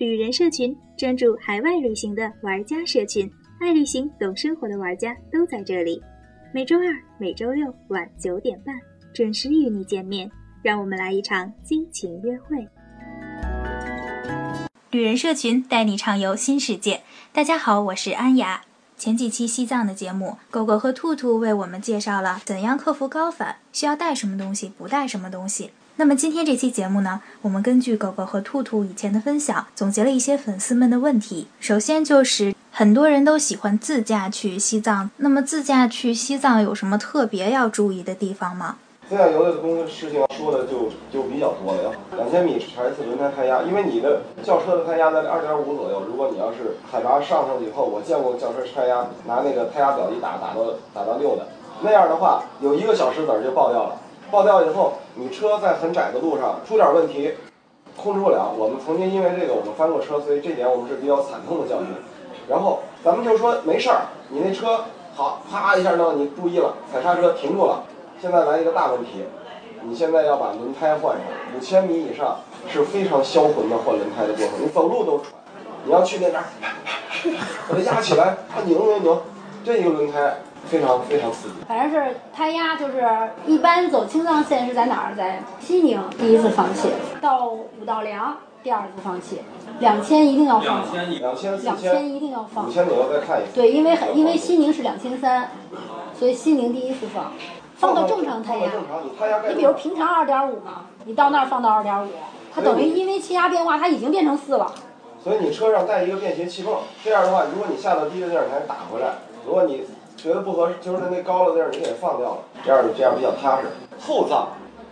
旅人社群，专注海外旅行的玩家社群，爱旅行、懂生活的玩家都在这里。每周二、每周六晚九点半准时与你见面，让我们来一场激情约会。旅人社群带你畅游新世界。大家好，我是安雅。前几期西藏的节目，狗狗和兔兔为我们介绍了怎样克服高反，需要带什么东西，不带什么东西。那么今天这期节目呢，我们根据狗狗和兔兔以前的分享，总结了一些粉丝们的问题。首先就是很多人都喜欢自驾去西藏，那么自驾去西藏有什么特别要注意的地方吗？自驾游的东西事情说的就就比较多了呀。两千米查一次轮胎胎压，因为你的轿车的胎压在二点五左右，如果你要是海拔上去以后，我见过轿车胎压拿那个胎压表一打，打到打到六的，那样的话有一个小石子就爆掉了。爆掉以后，你车在很窄的路上出点问题，控制不了。我们曾经因为这个我们翻过车，所以这点我们是比较惨痛的教训。然后咱们就说没事儿，你那车好，啪一下呢，你注意了，踩刹车停住了。现在来一个大问题，你现在要把轮胎换上，五千米以上是非常销魂的换轮胎的过程，你走路都喘。你要去那边，把它压起来，它拧拧拧，这一个轮胎。非常非常刺激，反正是胎压就是一般走青藏线是在哪儿？在西宁第一次放气，到五道梁第二次放气，两千一定要放，两千两千一定要放，五千左右再看一次。对，因为因为西宁是两千三，所以西宁第一次放，放到正常胎压。你比如平常二点五嘛，你到那儿放到二点五，它等于因为气压变化，它已经变成四了。所以你车上带一个便携气泵，这样的话，如果你下到低的地儿，还打回来。如果你觉得不合适，就是那高了地儿你给放掉了，这样这样比较踏实。厚葬，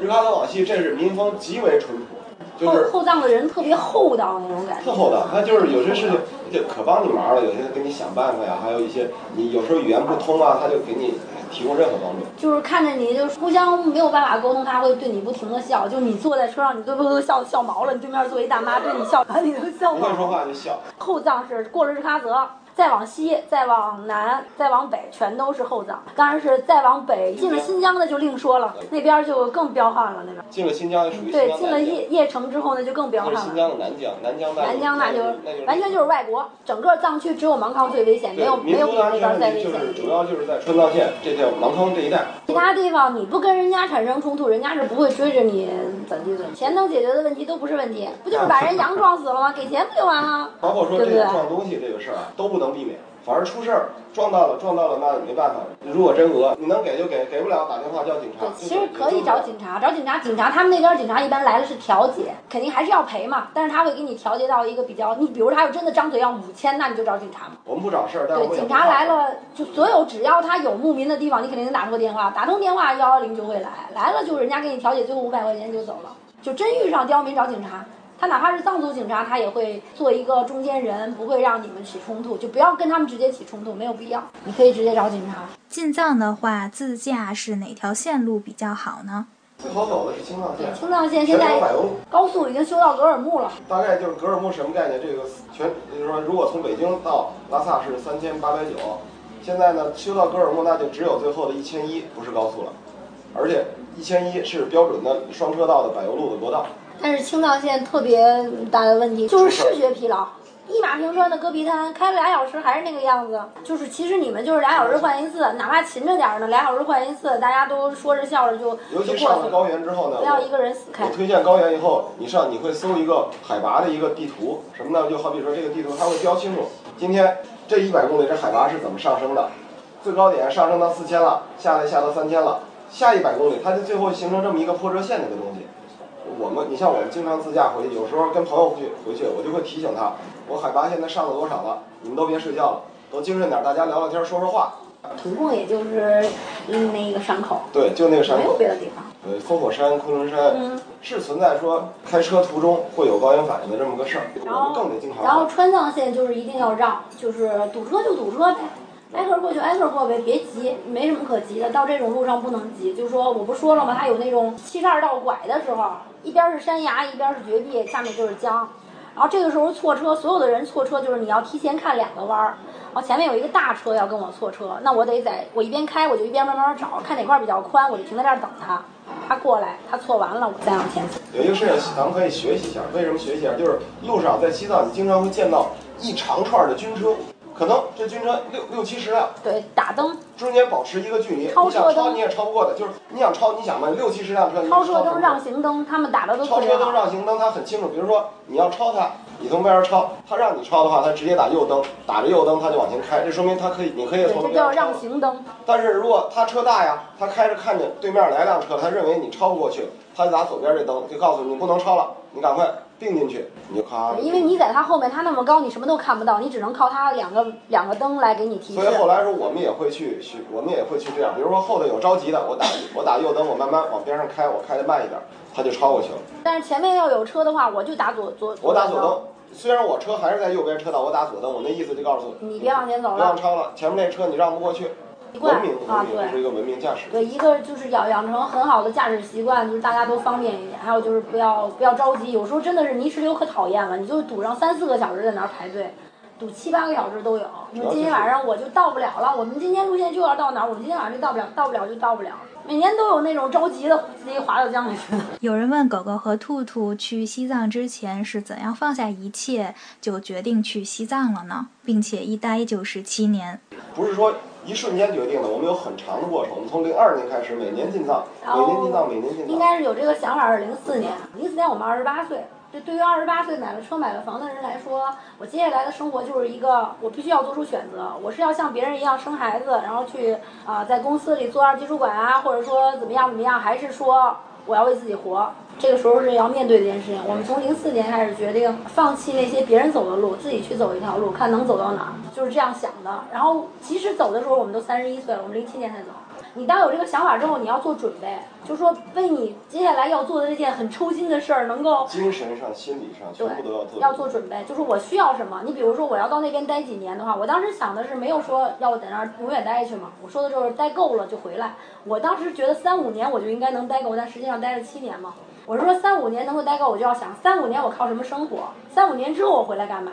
日喀则往西，这是民风极为淳朴，就是厚葬的人特别厚道那种感觉。特厚道，他就是有些事情就可帮你忙了，有些给你想办法呀，还有一些你有时候语言不通啊，他就给你提供任何帮助。就是看着你就是互相没有办法沟通，他会对你不停的笑。就你坐在车上，你都都笑笑毛了。你对面坐一大妈对你笑，你都笑毛。不会说话就笑。厚葬是过了日喀则。再往西，再往南，再往北，全都是后藏。当然是再往北，进了新疆的就另说了，那边就更彪悍了。那边进了新疆属于对，进了叶叶城之后，呢就更彪悍了。新疆的南疆，南疆南疆那就完全就是外国。整个藏区只有芒康最危险，没有没有比那边再危险。就是主要就是在川藏线这条芒康这一带。其他地方你不跟人家产生冲突，人家是不会追着你怎地的。钱能解决的问题都不是问题，不就是把人羊 撞死了吗？给钱不就完了？包括说这个撞东西这个事儿啊，都不能避免。反而出事儿撞到了，撞到了，那没办法。如果真讹，你能给就给，给不了打电话叫警察。对，其实可以找警察，找警察，警察他们那边警察一般来的是调解，肯定还是要赔嘛。但是他会给你调节到一个比较，你比如他要真的张嘴要五千，那你就找警察嘛。我们不找事儿，对，警察来了，就所有只要他有牧民的地方，你肯定能打通电话，打通电话幺幺零就会来，来了就人家给你调解，最后五百块钱就走了。就真遇上刁民找警察。他哪怕是藏族警察，他也会做一个中间人，不会让你们起冲突，就不要跟他们直接起冲突，没有必要。你可以直接找警察。进藏的话，自驾是哪条线路比较好呢？最好走的是青藏线。青藏线现在高速已经修到格尔木了。大概就是格尔木什么概念？这个全就是说，如果从北京到拉萨是三千八百九，现在呢修到格尔木，那就只有最后的一千一不是高速了，而且一千一是标准的双车道的柏油路的国道。但是青藏线特别大的问题就是视觉疲劳，一马平川的戈壁滩开了俩小时还是那个样子。就是其实你们就是俩小时换一次，哪怕勤着点儿呢，俩小时换一次，大家都说着笑着就尤其上了高原之后呢，不要一个人死开。我推荐高原以后，你上你会搜一个海拔的一个地图，什么呢？就好比说这个地图它会标清楚，今天这一百公里这海拔是怎么上升的，最高点上升到四千了，下来下到三千了，下一百公里它就最后形成这么一个破折线的一个东西。我们，你像我们经常自驾回去，有时候跟朋友回去回去，我就会提醒他，我海拔现在上了多少了，你们都别睡觉了，都精神点，大家聊聊天，说说话。土共也就是那个山口。对，就那个山口。没有别的地方。呃，烽火山、昆仑山嗯是存在说开车途中会有高原反应的这么个事儿，然后更得经常。然后川藏线就是一定要绕，就是堵车就堵车呗。挨个过去，挨个过呗，别急，没什么可急的。到这种路上不能急，就说，我不说了吗？它有那种七十二道拐的时候，一边是山崖，一边是绝壁，下面就是江。然后这个时候错车，所有的人错车就是你要提前看两个弯儿。然后前面有一个大车要跟我错车，那我得在我一边开，我就一边慢慢找，看哪块比较宽，我就停在这儿等他。他过来，他错完了，我再往前走。有一个事情咱们可以学习一下，为什么学习一下？就是路上在西藏，你经常会见到一长串的军车，可能这军车六六七十辆，对，打灯，中间保持一个距离，超车灯你想超你也超不过的，就是你想超，你想吧，六七十辆车，超车灯、让行灯，他们打的都特别超车灯、让行灯，他很清楚。比如说你要超他，你从边上超，他让你超的话，他直接打右灯，打着右灯他就往前开，这说明他可以，你可以，从这叫让。行灯。但是如果他车大呀，他开着看见对面来辆车，他认为你超不过去，他就打左边这灯，就告诉你你不能超了，你赶快并进去，你就咔。因为你在它后面，它那么高，你什么都看不到，你只能靠它两个两个灯来给你提示所。以后来说我们也会去去，我们也会去这样，比如说后头有着急的，我打我打右灯，我慢慢往边上开，我开的慢一点，它就超过去了。但是前面要有车的话，我就打左左我打左灯，虽然我车还是在右边车道，我打左灯，我那意思就告诉你别往前走了。不让超了，前面那车你让不过去。习惯，啊对一个文明驾驶。对，一个就是养养成很好的驾驶习惯，就是大家都方便一点。还有就是不要不要着急，有时候真的是泥石流可讨厌了，你就堵上三四个小时在那儿排队，堵七八个小时都有。你说今天晚上我就到不了了，我们今天路线就要到哪儿，我们今天晚上就到不了，到不了就到不了。每年都有那种着急的自己滑到江里去的。有人问狗狗和兔兔去西藏之前是怎样放下一切就决定去西藏了呢？并且一待就是七年。不是说一瞬间决定的，我们有很长的过程。我们从零二年开始，每年进藏，每年进藏，每年进藏。应该是有这个想法是零四年，零四年我们二十八岁。这对于二十八岁买了车买了房的人来说，我接下来的生活就是一个我必须要做出选择，我是要像别人一样生孩子，然后去啊、在公司里做二级主管啊，或者说怎么样怎么样，还是说我要为自己活？这个时候是要面对这件事情。我们从零四年开始决定放弃那些别人走的路，自己去走一条路，看能走到哪儿，就是这样想的。然后其实走的时候我们都三十一岁了，我们零七年才走。你当有这个想法之后，你要做准备，就说为你接下来要做的这件很抽筋的事儿能够精神上、心理上全部都要做。要做准备，就是我需要什么。你比如说我要到那边待几年的话，我当时想的是没有说要在那儿永远待下去嘛，我说的就是待够了就回来。我当时觉得三五年我就应该能待够，但实际上待了七年嘛。我是说三五年能够待够，我就要想三五年我靠什么生活，三五年之后我回来干嘛。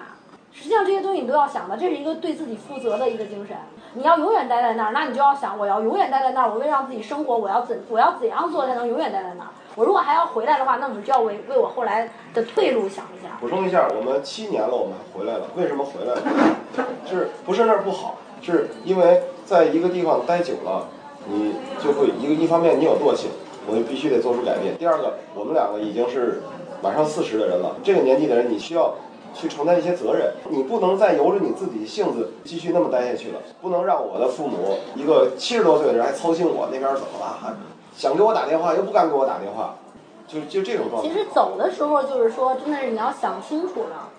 实际上这些东西你都要想的，这是一个对自己负责的一个精神。你要永远待在那儿，那你就要想，我要永远待在那儿，我为了让自己生活，我要怎我要怎样做才能永远待在那儿？我如果还要回来的话，那我们就要为为我后来的退路想一下。补充一下，我们七年了，我们回来了。为什么回来了？是不是那儿不好？是因为在一个地方待久了，你就会一个一方面你有惰性，我就必须得做出改变。第二个，我们两个已经是马上四十的人了，这个年纪的人，你需要去承担一些责任，你不能再由着你自己性子继续那么待下去了，不能让我的父母一个七十多岁的人还操心我那边怎么了，还想给我打电话又不敢给我打电话，就就这种状态。其实走的时候就是说，真的是你要想清楚了。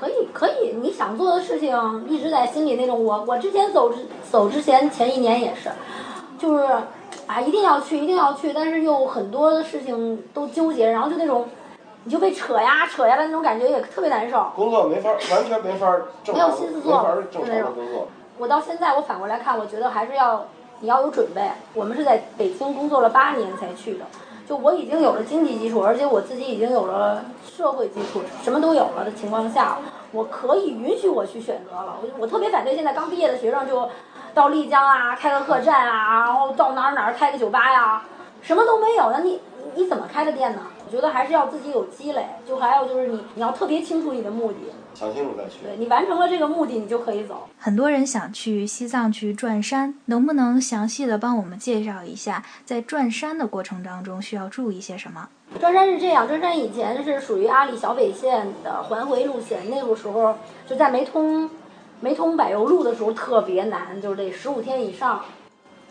可以，可以，你想做的事情一直在心里那种。我我之前走之走之前前一年也是，就是啊一定要去，一定要去，但是又很多的事情都纠结，然后就那种你就被扯呀扯呀的那种感觉也特别难受。工作没法，完全没法正没有常，心思做没法正常的工作。我到现在我反过来看，我觉得还是要你要有准备。我们是在北京工作了八年才去的，就我已经有了经济基础，而且我自己已经有了社会基础，什么都有了的情况下，我可以允许我去选择了。我我特别反对现在刚毕业的学生就到丽江啊开个客栈啊，然后到哪儿哪儿开个酒吧呀，什么都没有，那你你怎么开的店呢？我觉得还是要自己有积累，就还有就是你你要特别清楚你的目的，想清楚再去。对你完成了这个目的，你就可以走。很多人想去西藏去转山，能不能详细的帮我们介绍一下，在转山的过程当中需要注意些什么？转山是这样，转山以前是属于阿里小北线的环回路线，那个时候就在没通没通柏油路的时候特别难，就是得十五天以上，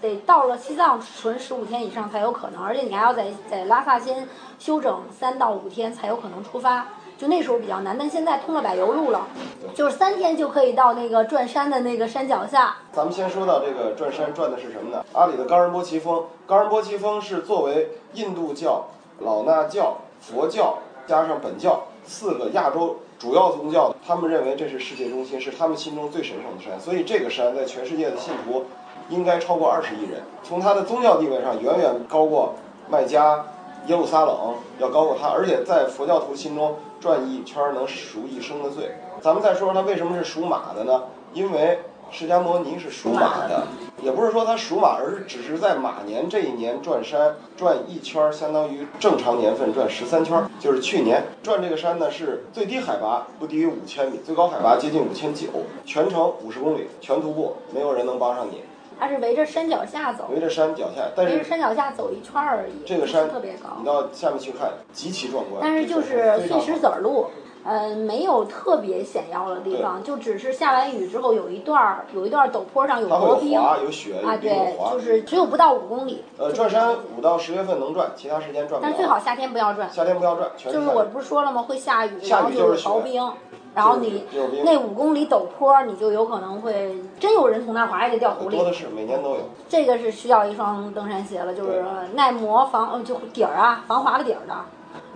得到了西藏存十五天以上才有可能，而且你还要在在拉萨先休整三到五天才有可能出发。就那时候比较难，但现在通了柏油路了，就是三天就可以到那个转山的那个山脚下。咱们先说到这个转山转的是什么呢？阿里的冈仁波齐峰，冈仁波齐峰是作为印度教、老衲教、佛教加上本教四个亚洲主要宗教，他们认为这是世界中心，是他们心中最神圣的山，所以这个山在全世界的信徒应该超过二十亿人，从它的宗教地位上远远高过麦加、耶路撒冷，要高过它，而且在佛教徒心中转一圈儿能赎一生的罪。咱们再说说它为什么是属马的呢？因为释迦牟尼是属马的，也不是说他属马，而是只是在马年这一年转山转一圈儿，相当于正常年份转十三圈儿。就是去年转这个山呢，是最低海拔不低于五千米，最高海拔接近五千九，全程五十公里，全徒步，没有人能帮上你。它是围着山脚下走，围着山脚下，但是围着山脚下走一圈儿而已，这个山特别高你。到下面去看，极其壮观。但是就是碎石子儿路，呃，没有特别险要的地方，就只是下完雨之后有一段儿有一段儿陡坡上有薄冰滑，有雪，啊，对，就是只有不到五公里。呃，转山五到十月份能转，其他时间转不了。但是最好夏天不要转，夏天不要转，全就是是我不是说了吗？会下雨，下雨然后就是薄冰，然后你那五公里陡坡，你就有可能会真有人从那儿滑下去掉湖里多。的是，每年都有。这个是需要一双登山鞋了，就是耐磨防呃就底儿啊防滑的底儿的，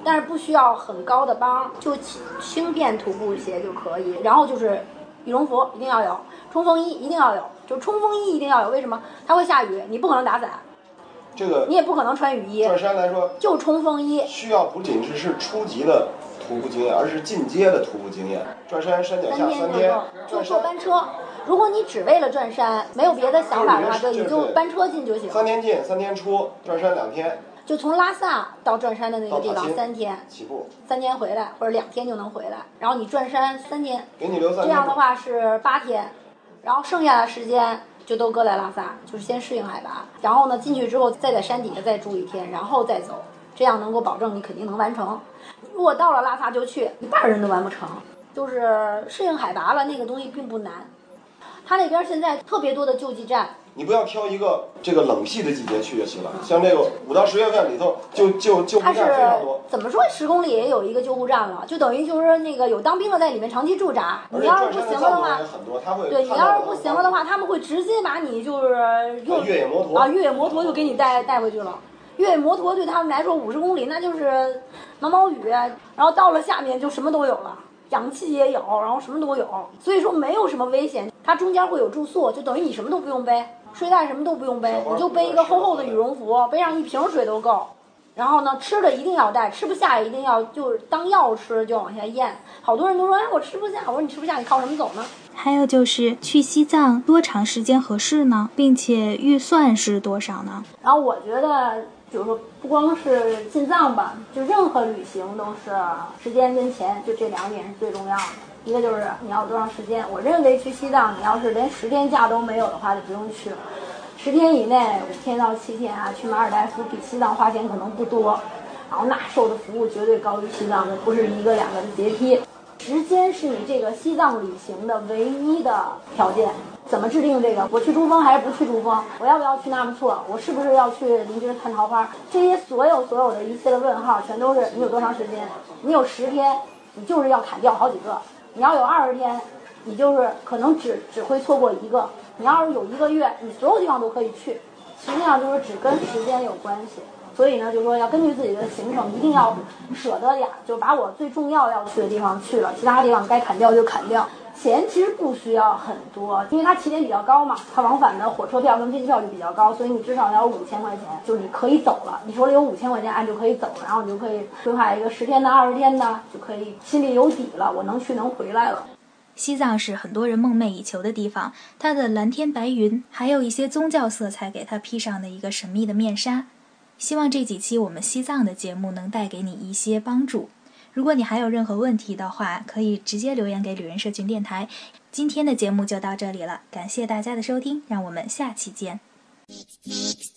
但是不需要很高的帮，就轻轻便徒步鞋就可以。然后就是羽绒服一定要有，冲锋衣一定要有，就冲锋衣一定要有。为什么？它会下雨，你不可能打伞，这个你也不可能穿雨衣，转山来说，就冲锋衣。需要不仅是是初级的徒步经验，而是进阶的徒步经验。转山山脚下三天就坐班车。如果你只为了转山，没有别的想法的话，对，就你就班车进就行。三天进，三天出，转山两天就从拉萨到转山的那个地方三天，起步，三天回来或者两天就能回来，然后你转山三天，给你留三这。样的话是八天，然后剩下的时间就都搁在拉萨，就是先适应海拔，然后呢进去之后再在山底下再住一天，然后再走，这样能够保证你肯定能完成。如果到了拉萨就去，一半人都完不成，就是适应海拔了，那个东西并不难。他那边现在特别多的救济站，你不要挑一个这个冷僻的季节去就行了。像这个五到十月份里头，就就救护站非常多，怎么说？十公里也有一个救护站了，就等于就是那个有当兵的在里面长期驻扎。你要是不行了的话，对你要是不行了的话，他们会直接把你就是用越野摩托啊越野摩托就给你带带回去了。越野摩托对他们来说五十公里那就是毛毛雨，然后到了下面就什么都有了，氧气也有，然后什么都有，所以说没有什么危险。它中间会有住宿，就等于你什么都不用背，睡袋什么都不用背你就背一个厚厚的羽绒服，背上一瓶水都够。然后呢，吃的一定要带，吃不下也一定要就是当药吃，就往下咽。好多人都说，哎，我吃不下。我说你吃不下，你靠什么走呢？还有就是去西藏多长时间合适呢？并且预算是多少呢？然后我觉得，比如说不光是进藏吧，就任何旅行都是时间跟钱，就这两点是最重要的。一个就是你要多长时间，我认为去西藏，你要是连十天假都没有的话，就不用去了。十天以内，五天到七天啊，去马尔代夫比西藏花钱可能不多，然后那受的服务绝对高于西藏的，不是一个两个的阶梯。时间是你这个西藏旅行的唯一的条件。怎么制定这个？我去珠峰还是不去珠峰？我要不要去纳木错？我是不是要去林芝看桃花？这些所有所有的一切的问号，全都是你有多长时间？你有十天，你就是要砍掉好几个；你要有二十天，你就是可能只只会错过一个；你要是有一个月，你所有地方都可以去。实际上就是只跟时间有关系。所以呢，就说要根据自己的行程，一定要舍得点，就把我最重要要去的地方去了，其他地方该砍掉就砍掉。钱其实不需要很多，因为它起点比较高嘛，它往返的火车票跟飞机票就比较高，所以你至少要有五千块钱，就你可以走了。你手里有五千块钱，按就可以走，然后你就可以规划一个十天的、二十天的，就可以心里有底了，我能去能回来了。西藏是很多人梦寐以求的地方，它的蓝天白云，还有一些宗教色彩给它披上的一个神秘的面纱。希望这几期我们西藏的节目能带给你一些帮助。如果你还有任何问题的话，可以直接留言给旅人社群电台。今天的节目就到这里了，感谢大家的收听，让我们下期见。